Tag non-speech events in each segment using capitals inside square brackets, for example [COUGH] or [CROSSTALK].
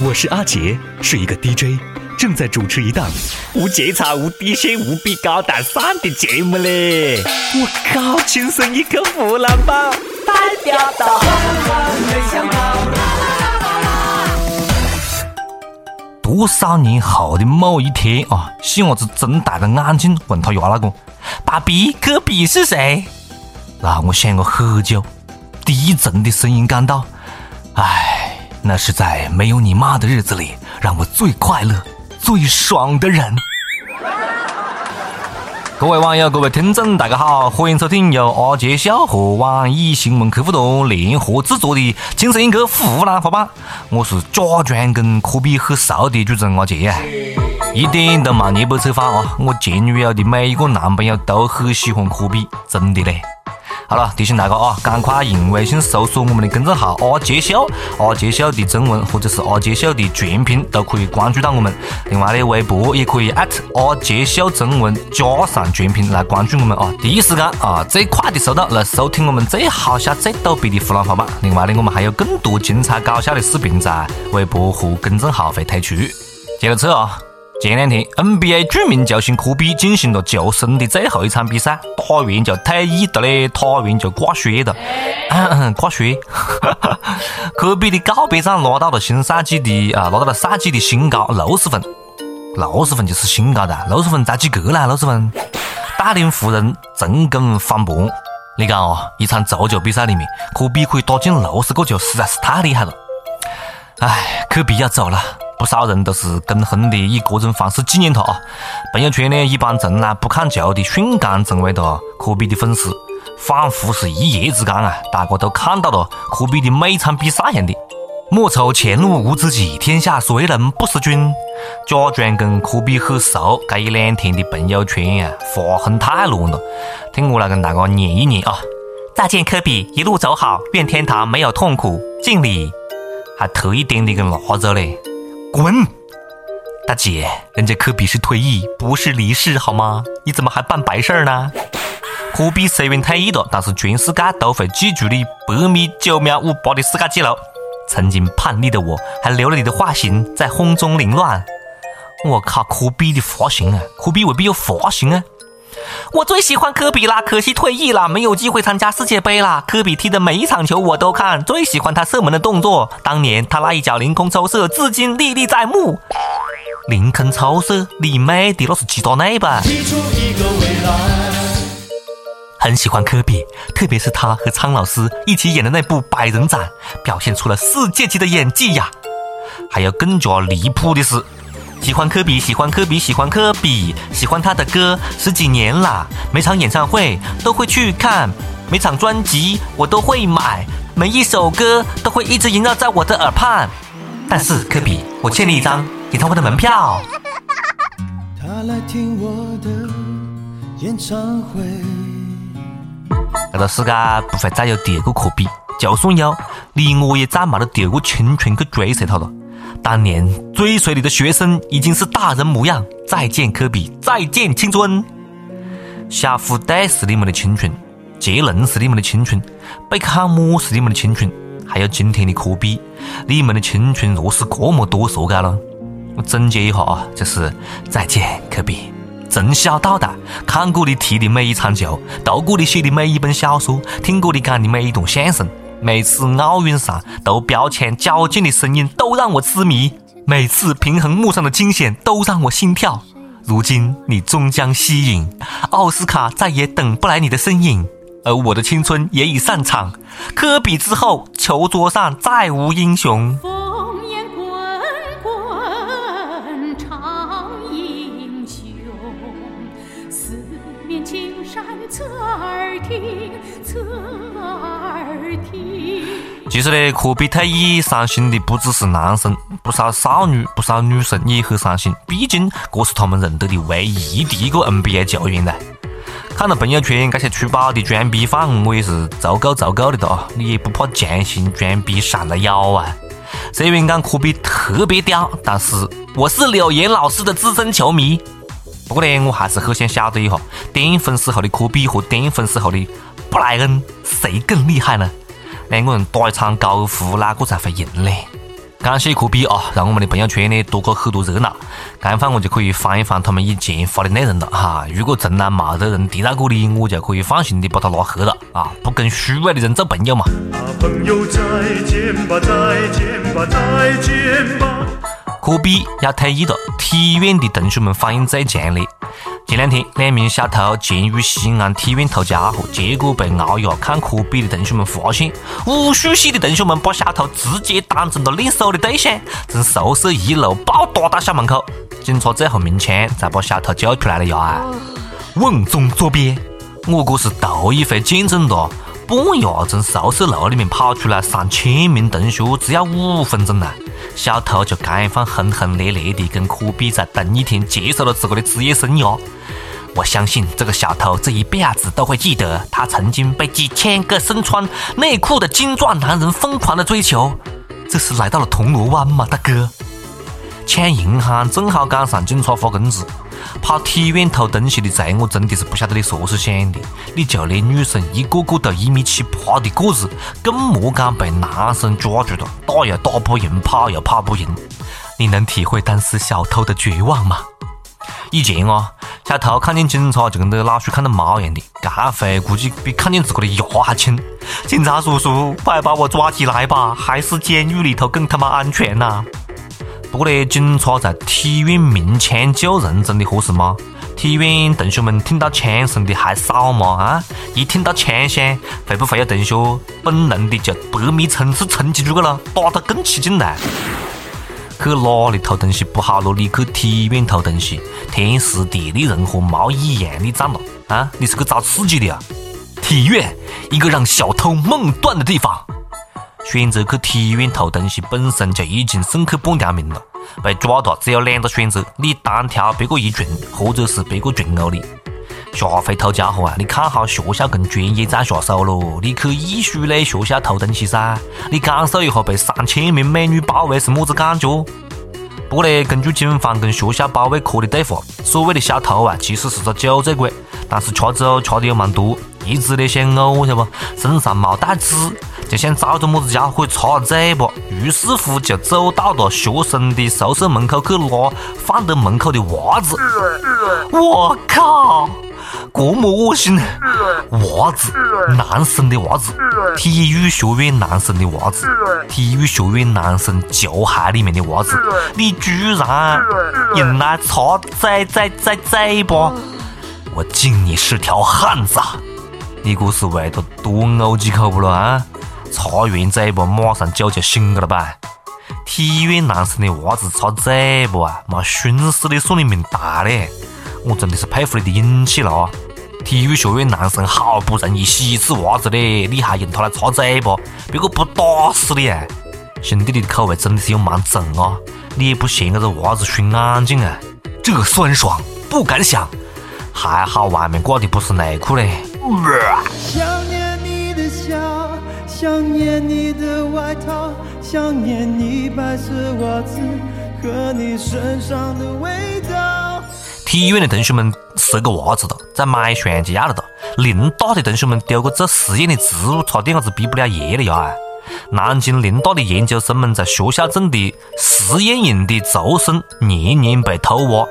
我是阿杰，是一个 DJ，正在主持一档无节操、无底线、无比高大上的节目嘞！我靠，亲生一个湖南宝，代表到。多少年后的某一天啊，细伢子睁大了眼睛问他丫老公：“爸比，科比是谁？”然后我想了很久，低沉的声音感到：“唉，那是在没有你妈的日子里，让我最快乐、最爽的人。”各位网友，各位听众，大家好，欢迎收听由阿杰笑和网易新闻客户端联合制作的《精神一刻湖南话版》，我是假装跟科比很熟的主持人阿杰啊，一点都没捏不扯法啊！我前女友的每一个男朋友都很喜欢科比，真的嘞。好了，提醒大家啊，赶快用微信搜索我们的公众号“阿杰秀”，阿杰秀的中文或者是阿杰秀的全拼都可以关注到我们。另外呢，微博也可以艾特阿杰秀中文加上全拼来关注我们啊，第一时间啊，最快的收到来收听我们最好笑、最逗逼的湖南话版。另外呢，我们还有更多精彩搞笑的视频在微博和公众号会推出。接着扯啊！前两天，NBA 著名球星科比进行了救生的最后一场比赛，打完就退役的嘞，打完就挂靴的，挂靴。[LAUGHS] [LAUGHS] 科比的告别战拿到了新赛季的啊，拿到了赛季的新高六十分，六十分就是新高的，六十分才及格呢，六十分。带领湖人成功翻盘。你讲哦，一场足球比赛里面，科比可以打进六十个球，实在是太厉害了。唉，科比要走了。不少人都是跟风的，以各种方式纪念他啊。朋友圈呢，一般从来不看球的瞬间成为了科比的粉丝，仿佛是一夜之间啊，大家都看到了科比的每场比赛一样的。莫愁前路无知己，天下谁人不识君？假装跟科比很熟，这一两天的朋友圈啊，发横太乱了。听我来跟大家念一念啊：再见科比，一路走好，愿天堂没有痛苦，敬礼。还特意点的一个蜡烛嘞。滚，大姐，人家科比是退役，不是离世，好吗？你怎么还办白事儿呢？科比虽然退役了，但是全世界都会记住你百米九秒五八的世界纪录。曾经叛逆的我，还留了你的发型在风中凌乱。我靠，科比的发型啊！科比未必有发型啊！我最喜欢科比啦，可惜退役了，没有机会参加世界杯啦。科比踢的每一场球我都看，最喜欢他射门的动作。当年他那一脚凌空抽射，至今历历在目。凌空抽射，你妹的，那是齐达内吧？很喜欢科比，特别是他和苍老师一起演的那部《百人斩》，表现出了世界级的演技呀。还有更加离谱的是。喜欢科比，喜欢科比，喜欢科比，喜欢他的歌十几年啦，每场演唱会都会去看，每场专辑我都会买，每一首歌都会一直萦绕在我的耳畔。但是科比，我欠你一张演唱会的门票。他来听我的演唱会。这个世界不会再有第二个科比，就算有，你我也再没得第二个青春去追随他了。当年追随你的学生已经是大人模样，再见科比，再见青春。小虎队是你们的青春，杰伦是你们的青春，贝克汉姆是你们的青春，还有今天的科比，你们的青春若是这么多说干了，我总结一下啊，就是再见科比，从小到大看过你踢的每一场球，读过你写的每一本小说，听过你讲的每一段相声。每次奥运上都标签矫健的声音都让我痴迷，每次平衡木上的惊险都让我心跳。如今你终将息影，奥斯卡再也等不来你的身影，而我的青春也已散场。科比之后，球桌上再无英雄。其实呢，科比退役伤心的不只是男生，不少少女、不少女生也很伤心。毕竟，这是他们认得的唯一的一个 NBA 球员呢。看了朋友圈这些出宝的装逼犯，我也是足够足够的的啊！你也不怕强行装逼上了腰啊？虽然讲科比特别屌，但是我是柳岩老师的资深球迷。不过呢，我还是很想晓得一下，巅峰时候的科比和巅峰时候的布莱恩谁更厉害呢？两个人打一场高尔夫，哪个才会赢呢？感谢科比啊，让我们的朋友圈呢多过很多热闹。这番我就可以翻一翻他们以前发的内容了哈。如果从来没得人提到过的，我就可以放心的把他拉黑了啊，不跟虚伪的人做朋友嘛。朋友再见吧，再见吧，再见吧。科比要退役了，体院的同学们反应最强烈。前两天，两名小偷潜入西安体院偷家伙，结果被熬夜看科比的同学们发现。武术系的同学们把小偷直接当成了练手的对象，从宿舍一路暴打到校门口。警察最后鸣枪，才把小偷救出来了呀！稳中捉鳖，我这是头一回见证了半夜从宿舍楼里面跑出来上千名同学只要五分钟呐！小偷就这样轰轰烈烈的跟科比在同一天结束了自个的职业生涯。我相信这个小偷这一辈子都会记得，他曾经被几千个身穿内裤的精壮男人疯狂的追求。这是来到了铜锣湾吗，大哥？抢银行正好赶上警察发工资，跑体院偷东西的贼，我真的是不晓得你说是想的。你就连女生一个个都一米七八的个子，更莫讲被男生抓住了，打又打不赢，跑又跑不赢。你能体会当时小偷的绝望吗？以前啊。小偷看见警察就跟那老鼠看到猫一样的，这回估计比看见自个的牙还轻。警察叔叔，快把我抓起来吧！还是监狱里头更他妈安全呐！不过呢，警察在体院鸣枪救人，真的合适吗？体院同学们听到枪声的还少吗？啊，一听到枪响，会不会有同学本能的就百米冲刺冲进去了，打得更起劲了？去哪里偷东西不好咯？你去体院偷东西，天时地利人和没一样你占了啊！你是去找刺激的啊！体院一个让小偷梦断的地方，选择去体院偷东西本身就已经送去半条命了。被抓到只有两个选择：你单挑别个一群，或者是别个群殴你。下回偷家伙啊，你看好学校跟专业再下手咯。你去艺术类学校偷东西噻，你感受一下被三千名美女包围是么子感觉？不过呢，根据警方跟学校保卫科的对话，所谓的小偷啊，其实是个酒醉鬼，但是吃酒吃的又蛮多，一直呢想呕，晓得不？身上没带纸，就想找个么子家伙可以插嘴巴，于是乎就走到了学生的宿舍门口去拿放在门口的袜子。我靠！这么恶心！袜子，男生的袜子，体育学院男生的袜子，体育学院男生球鞋里面的袜子，你居然用来擦嘴嘴嘴嘴巴！我敬你是条汉子！你这是为了多呕几口不咯啊？擦完嘴巴马上酒就醒了吧？体院男生的袜子擦嘴巴啊，妈熏死你算你命大嘞！我真的是佩服你的勇气了啊！体育学院男生好不容易洗一次袜子嘞，你还用它来擦嘴巴，别个不打死你啊！兄弟，你的口味真的是有蛮重啊！你也不嫌这个袜子熏眼睛啊？这酸爽不敢想，还好外面挂的不是内裤嘞。想念，想念你的外套，想念你白色袜子和你身上的味道。体院的同学们拾个袜子的，再买双就要了。林大的同学们丢个做实验的植物，差点子毕不了业了呀！南京林大的研究生们在学校种的实验用的竹笋，年年被偷挖。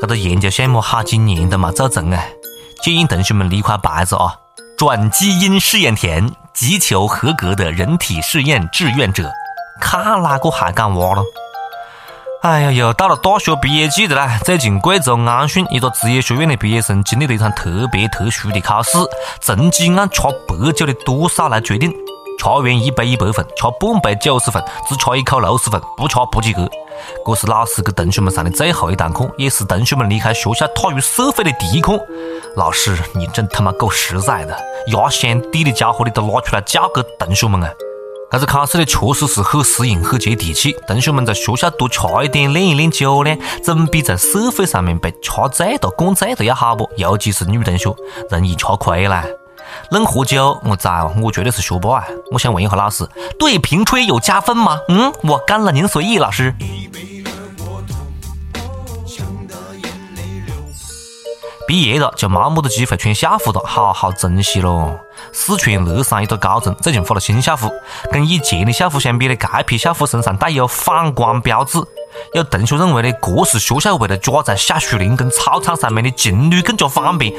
这个研究项目好几年都没做成啊！建议同学们立块牌子啊：转基因试验田，急求合格的人体试验志愿者。看哪个还敢挖了！哎呀，又到了大学毕业季的啦！最近贵州安顺一个职业学院的毕业生经历了一场特别特殊的考试，成绩按吃白酒的多少来决定。吃完一杯一百分，吃半杯九十分，只吃一口六十分，不吃不及格。这是老师给同学们上的最后一堂课，也是同学们离开学校踏入社会的第一课。老师，你真他妈够实在的，压箱底的家伙你都拿出来教给同学们啊！这次考试呢，确实是很实用、很接地气。同学们在学校多吃一点、练一练酒量，总比在社会上面被吃醉了、灌醉了要好不？尤其是女同学，容易吃亏啦。论喝酒，我操，我绝对是学霸啊！我想问一下老师，对瓶吹有加分吗？嗯，我干了，您随意，老师。毕业了就没么子机会穿校服了，好好珍惜喽。四川乐山一个高中最近发了新校服，跟以前的校服相比呢，这批校服身上带有反光标志。有同学认为呢，这是学校为了加在小树林跟操场上面的情侣更加方便。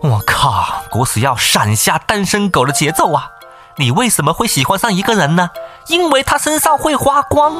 我靠，这是要闪下单身狗的节奏啊！你为什么会喜欢上一个人呢？因为他身上会发光。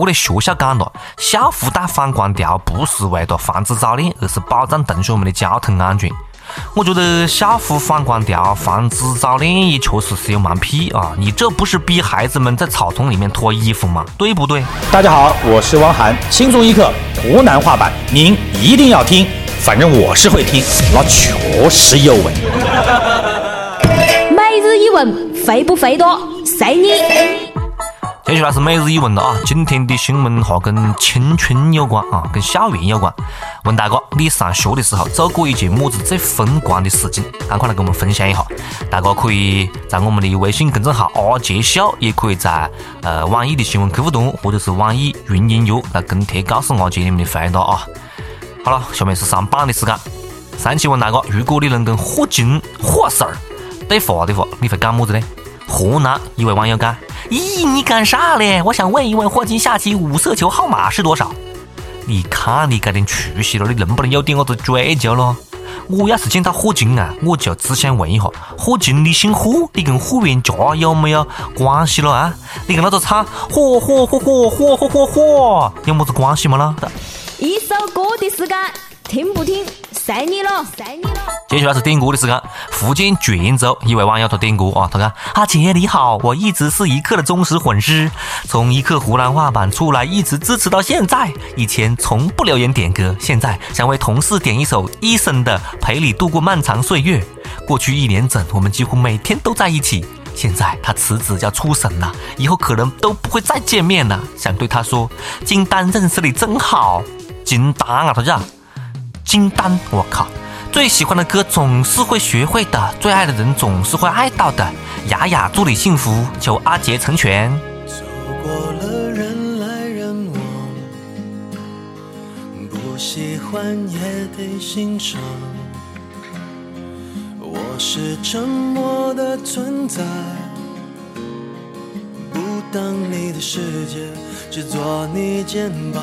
不过呢，学校讲了，校服带反光条不是为了防止早恋，而是保障同学们的交通安全。我觉得校服反光条防止早恋也确实是有蛮屁啊！你这不是逼孩子们在草丛里面脱衣服吗？对不对？大家好，我是汪涵，轻松一刻湖南话版，您一定要听，反正我是会听，那确实有味。[LAUGHS] 每日一问，肥不肥多？随你。接下来是每日一问了啊！今天的新闻哈跟青春有关啊，跟校园有关。问大哥，你上学的时候做过一件么子最疯狂的事情？赶快来跟我们分享一下。大家可以在我们的微信公众号“阿杰笑”，也可以在呃网易的新闻客户端或者是网易云音乐来跟帖告诉阿杰你们的回答啊。好了，下面是上榜的时间。上期问大哥，如果你能跟霍金、霍 Sir 对话的话，你会讲么子呢？河南一位网友讲。咦，你干啥嘞？我想问一问霍金下棋五色球号码是多少？你看你这点出息了，你能不能有点我子追究了？我要是见到霍金啊，我就只想问一下，霍金你姓霍，你跟霍元甲有没有关系了啊？你跟那个唱火火火火火火火火有么子关系没啦？一首歌的时间，听不听？晒你了，晒你了。接下来是点歌的时间。福建泉州一位网友他点歌啊，他讲：阿杰你好，我一直是一刻的忠实粉丝，从一刻湖南话版出来一直支持到现在。以前从不留言点歌，现在想为同事点一首 Eason 的《陪你度过漫长岁月》。过去一年整，我们几乎每天都在一起。现在他辞职要出省了，以后可能都不会再见面了。想对他说：金丹认识你真好，金丹啊，他叫。金丹，我靠！最喜欢的歌总是会学会的，最爱的人总是会爱到的。雅雅，祝你幸福，求阿杰成全。走过了人来人往，不喜欢也得欣赏。我是沉默的存在，不当你的世界，只做你肩膀。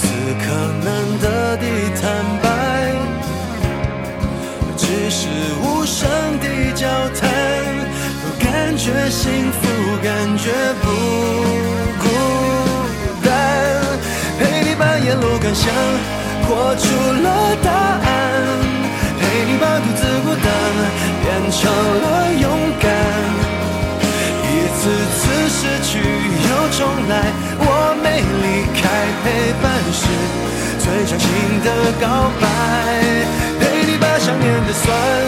此刻难得的坦白，只是无声的交谈，都感觉幸福，感觉不孤单。陪你把沿路感想活出了答案，陪你把独自孤单变成了勇敢。一次次失去又。重来，我没离开，陪伴是最长情的告白。陪你把想念的酸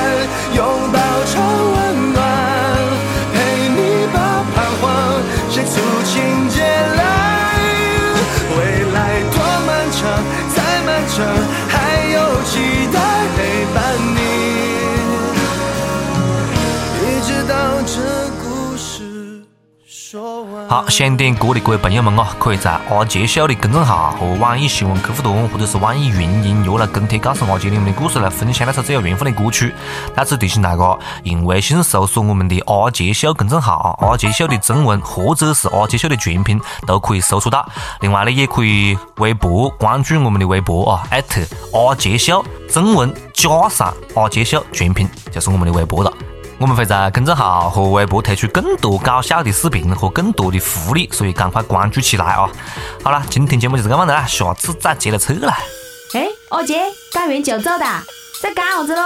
好，想点歌的各位朋友们啊，可以在阿杰小的公众号和网易新闻客户端，或者是网易云音乐来跟帖，告诉阿杰你们的故事，来分享那首最有缘分的歌曲。在此提醒大家，用微信搜索我们的阿杰秀公众号，阿杰秀的中文或者是阿杰秀的全拼都可以搜索到。另外呢，也可以微博关注我们的微博啊，艾特阿杰秀中文加上阿杰秀全拼，就是我们的微博了。我们会在公众号和微博推出更多搞笑的视频和更多的福利，所以赶快关注起来啊！好了，今天节目就是这样的啦，下次再接着扯了。哎，二姐，干完就走哒，在干啥子喽？